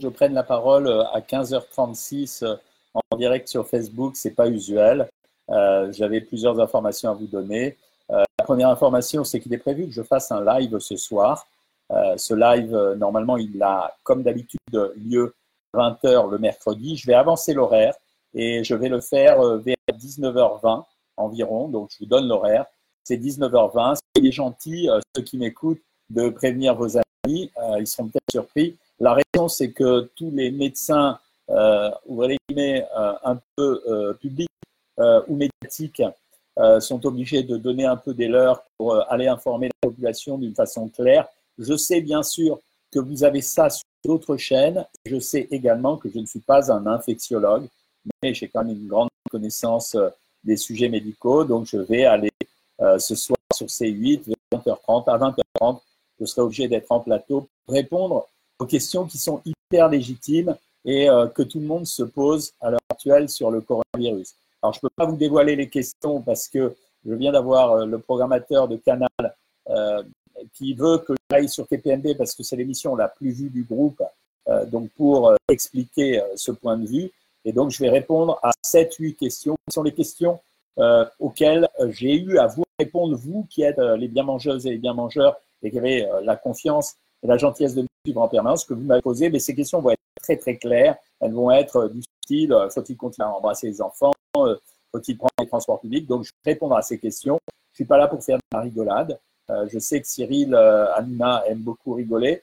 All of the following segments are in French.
je prenne la parole à 15h36 en direct sur Facebook, c'est pas usuel. J'avais plusieurs informations à vous donner. la première information, c'est qu'il est prévu que je fasse un live ce soir. ce live, normalement, il a, comme d'habitude, lieu 20h le mercredi. Je vais avancer l'horaire et je vais le faire vers 19h20 environ. Donc, je vous donne l'horaire. C'est 19h20. Soyez gentils, ceux qui m'écoutent, de prévenir vos amis. ils seront peut-être surpris. La raison, c'est que tous les médecins, euh, euh, un peu euh, publics euh, ou médiatiques, sont obligés de donner un peu des leurs pour aller informer la population d'une façon claire. Je sais bien sûr que vous avez ça sur d'autres chaînes. Je sais également que je ne suis pas un infectiologue, mais j'ai quand même une grande connaissance des sujets médicaux. Donc, je vais aller ce soir sur C8, 20h30 à 20h30. Je serai obligé d'être en plateau pour répondre aux questions qui sont hyper légitimes et euh, que tout le monde se pose à l'heure actuelle sur le coronavirus. Alors, je ne peux pas vous dévoiler les questions parce que je viens d'avoir euh, le programmateur de Canal euh, qui veut que j'aille sur TPMB parce que c'est l'émission la plus vue du groupe, donc pour expliquer ce point de vue. Et donc, je vais répondre à 7-8 questions qui sont les questions auxquelles j'ai eu à vous répondre, vous qui êtes les bien-mangeuses et les bien-mangeurs et qui avez la confiance et la gentillesse de en permanence que vous m'avez posé, mais ces questions vont être très très claires. Elles vont être du style euh, faut-il continuer à embrasser les enfants euh, Faut-il prendre les transports publics? Donc, je vais répondre à ces questions. Je suis pas là pour faire de la rigolade. Euh, je sais que Cyril, Amina aiment beaucoup rigoler.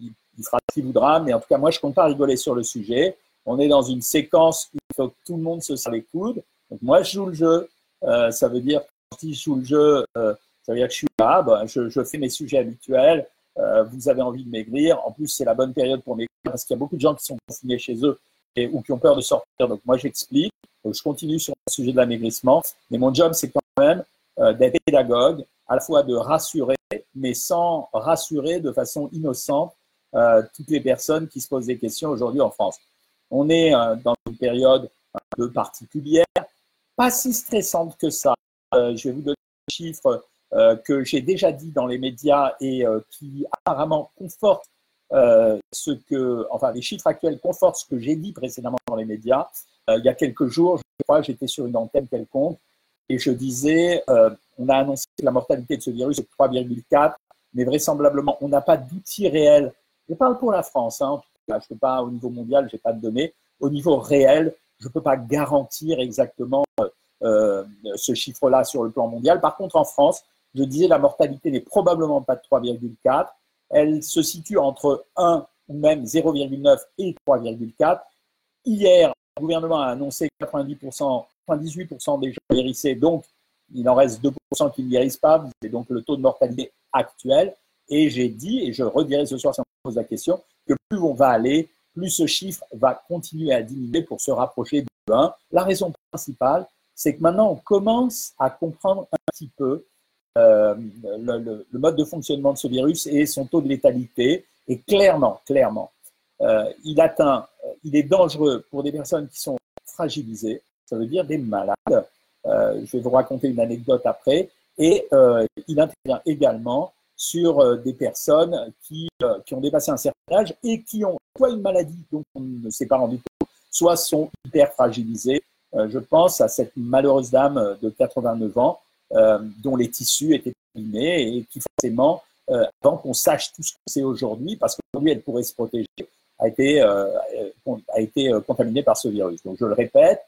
Il, fera ce qu'il voudra, mais en tout cas, moi, je ne compte pas rigoler sur le sujet. On est dans une séquence où il faut que tout le monde se serre les coudes. Donc, moi, je joue le jeu. ça veut dire si je joue le jeu, ça veut dire que je suis là. Ben, je, fais mes sujets habituels. Euh, vous avez envie de maigrir. En plus, c'est la bonne période pour maigrir parce qu'il y a beaucoup de gens qui sont confinés chez eux et, ou qui ont peur de sortir. Donc, moi, j'explique. je continue sur le sujet de l'amaigrissement. Mais mon job, c'est quand même euh, d'être pédagogue, à la fois de rassurer, mais sans rassurer de façon innocente euh, toutes les personnes qui se posent des questions aujourd'hui en France. On est dans une période un peu particulière, pas si stressante que ça. je vais vous donner des chiffres que j'ai déjà dit dans les médias et euh, qui apparemment confortent euh, ce que, enfin, les chiffres actuels confortent ce que j'ai dit précédemment dans les médias. il y a quelques jours, je crois, j'étais sur une antenne quelconque et je disais, on a annoncé que la mortalité de ce virus est 3,4, mais vraisemblablement, on n'a pas d'outils réels. Je parle pour la France, hein, je ne peux pas, au niveau mondial, je n'ai pas de données. Au niveau réel, je ne peux pas garantir exactement ce chiffre-là sur le plan mondial. Par contre, en France, je disais, la mortalité n'est probablement pas de 3,4. Elle se situe entre 1 ou même 0,9 et 3,4. Hier, le gouvernement a annoncé que 90%, 98% des gens guérissaient, donc il en reste 2% qui ne guérissent pas. C'est donc le taux de mortalité actuel. Et j'ai dit, et je redirai ce soir si on me pose la question, que plus on va aller, plus ce chiffre va continuer à diminuer pour se rapprocher de 1. La raison principale, c'est que maintenant on commence à comprendre un petit peu euh, le, mode de fonctionnement de ce virus et son taux de létalité. Et clairement, clairement, euh, il atteint, euh, il est dangereux pour des personnes qui sont fragilisées, ça veut dire des malades. je vais vous raconter une anecdote après. Et il intervient également sur des personnes qui, qui, ont dépassé un certain âge et qui ont soit une maladie dont on ne s'est pas rendu compte, soit sont hyper fragilisées. je pense à cette malheureuse dame de 89 ans dont les tissus étaient abîmés et qui forcément, euh, avant qu'on sache tout ce qu'on sait aujourd'hui, parce qu'aujourd'hui elle pourrait se protéger, a été, euh, a été contaminée par ce virus. Donc je le répète,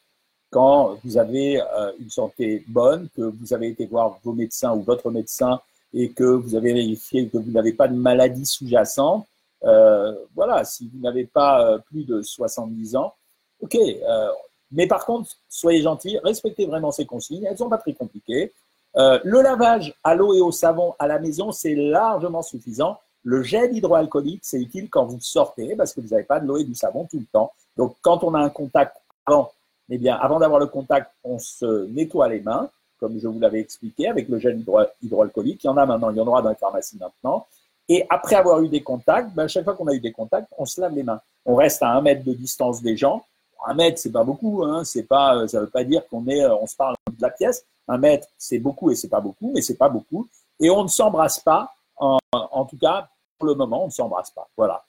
quand vous avez une santé bonne, que vous avez été voir vos médecins ou votre médecin et que vous avez vérifié que vous n'avez pas de maladie sous-jacente, euh, voilà, si vous n'avez pas plus de 70 ans, ok. Euh, mais par contre, soyez gentils, respectez vraiment ces consignes. Elles ne sont pas très compliquées. Euh, le lavage à l'eau et au savon à la maison, c'est largement suffisant. Le gel hydroalcoolique, c'est utile quand vous sortez parce que vous n'avez pas de l'eau et du savon tout le temps. Donc, quand on a un contact avant, eh bien, avant d'avoir le contact, on se nettoie les mains, comme je vous l'avais expliqué, avec le gel hydroalcoolique. Il y en a maintenant, il y en aura dans les pharmacies maintenant. Et après avoir eu des contacts, ben, chaque fois qu'on a eu des contacts, on se lave les mains. On reste à un mètre de distance des gens. Un mètre, c'est pas beaucoup. Hein. C'est pas, ça veut pas dire qu'on est, on se parle de la pièce. Un mètre, c'est beaucoup et c'est pas beaucoup, mais c'est pas beaucoup. Et on ne s'embrasse pas, en, tout cas, pour le moment, on ne s'embrasse pas. Voilà.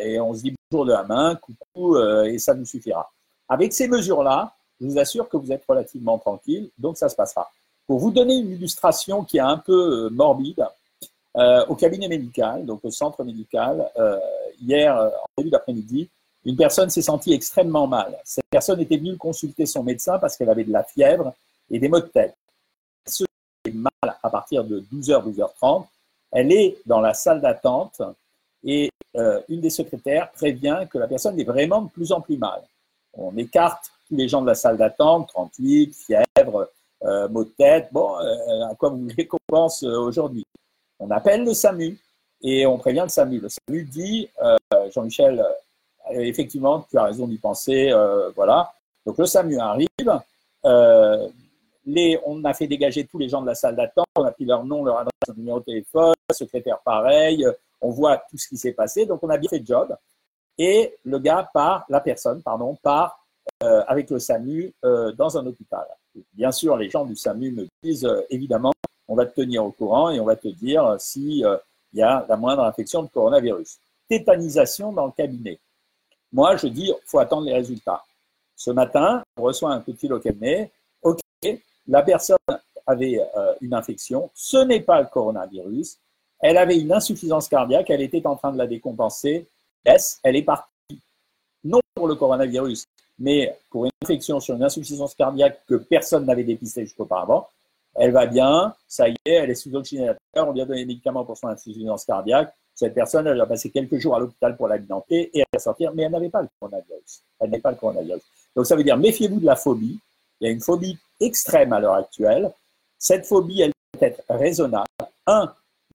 et on se dit bonjour de la main, coucou, et ça nous suffira. Avec ces mesures-là, je vous assure que vous êtes relativement tranquille, donc ça se passera. Pour vous donner une illustration qui est un peu morbide, au cabinet médical, donc au centre médical, hier, en début d'après-midi, une personne s'est sentie extrêmement mal. Cette personne était venue consulter son médecin parce qu'elle avait de la fièvre et des maux de tête. Elle se fait mal à partir de 12h, 12h30. Elle est dans la salle d'attente et euh, une des secrétaires prévient que la personne est vraiment de plus en plus mal. On écarte tous les gens de la salle d'attente, 38, fièvre, euh, maux de tête. Bon, euh, à quoi vous voulez qu'on pense aujourd'hui? On appelle le SAMU et on prévient le SAMU. Le SAMU dit, Jean-Michel, effectivement, tu as raison d'y penser. Voilà. Donc le SAMU arrive. Euh, on a fait dégager tous les gens de la salle d'attente. On a pris leur nom, leur adresse, leur numéro de téléphone, secrétaire pareil. On voit tout ce qui s'est passé. Donc on a bien fait le job. Et le gars part, la personne, pardon, part euh, avec le SAMU dans un hôpital. Bien sûr, les gens du SAMU me disent évidemment, on va te tenir au courant et on va te dire s'il y a la moindre infection de coronavirus. Tétanisation dans le cabinet. Moi, je dis, faut attendre les résultats. Ce matin, on reçoit un coup de fil au cabinet. OK, la personne avait euh, une infection. Ce n'est pas le coronavirus. Elle avait une insuffisance cardiaque. Elle était en train de la décompenser. Yes, elle est partie. Non pour le coronavirus, mais pour une infection sur une insuffisance cardiaque que personne n'avait dépisté jusqu'auparavant. Elle va bien, ça y est, elle est sous oxygénateur, on lui a donné des médicaments pour son insuffisance cardiaque, cette personne, elle a passé quelques jours à l'hôpital pour l'alimenter et elle va sortir, mais elle n'avait pas le coronavirus. Elle n'est pas le coronavirus. Donc ça veut dire, méfiez-vous de la phobie. Il y a une phobie extrême à l'heure actuelle. Cette phobie, elle peut être raisonnable. Un,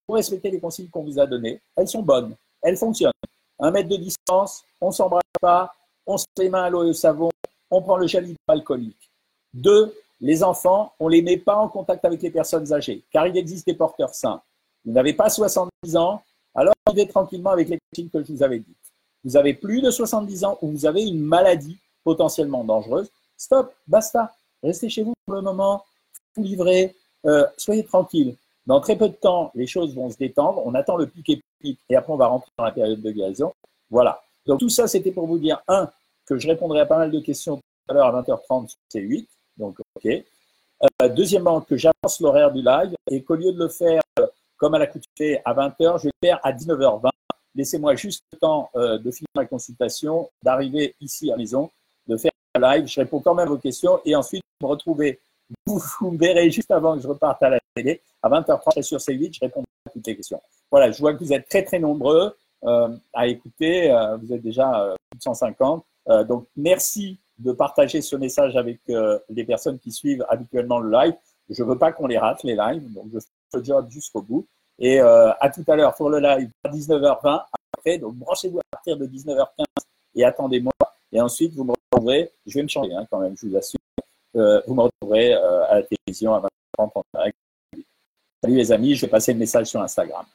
vous respectez les consignes qu'on vous a données. Elles sont bonnes. Elles fonctionnent. Un mètre de distance, on ne s'embrasse pas, on se met les mains à l'eau et au savon, on prend le gel hydroalcoolique. Deux, les enfants, on ne les met pas en contact avec les personnes âgées, car il existe des porteurs sains. Vous n'avez pas 70 ans, alors, vivez tranquillement avec les consignes que je vous avais dites. Vous avez plus de 70 ans ou vous avez une maladie potentiellement dangereuse. Stop, basta. Restez chez vous pour le moment. Vous livrez. Euh, soyez tranquille. Dans très peu de temps, les choses vont se détendre. On attend le pic et pic et après on va rentrer dans la période de guérison. Voilà. Donc tout ça, c'était pour vous dire, un, que je répondrai à pas mal de questions tout à l'heure à 20h30 sur C8. Donc, OK. Euh, deuxièmement, que j'avance l'horaire du live et qu'au lieu de le faire comme à la coutume à 20h, je vais le faire à 19h20. Laissez-moi juste le temps euh, de finir ma consultation, d'arriver ici à la maison, live. Je réponds quand même aux questions et ensuite vous me retrouvez. Vous, me verrez juste avant que je reparte à la télé. À 20h30, sur C8, je réponds à toutes les questions. Voilà, je vois que vous êtes très très nombreux euh, à écouter. Euh, vous êtes déjà plus de 150. donc merci de partager ce message avec les personnes qui suivent habituellement le live. Je ne veux pas qu'on les rate, les lives, donc je fais le job jusqu'au bout. Et euh, à tout à l'heure pour le live à 19h20. Après, donc branchez-vous à partir de 19h15 et attendez-moi. Et ensuite, vous me je vais me changer hein, quand même, je vous assure. Euh, vous me retrouverez euh, à la télévision à 20h30 en direct. Salut les amis, je vais passer le message sur Instagram.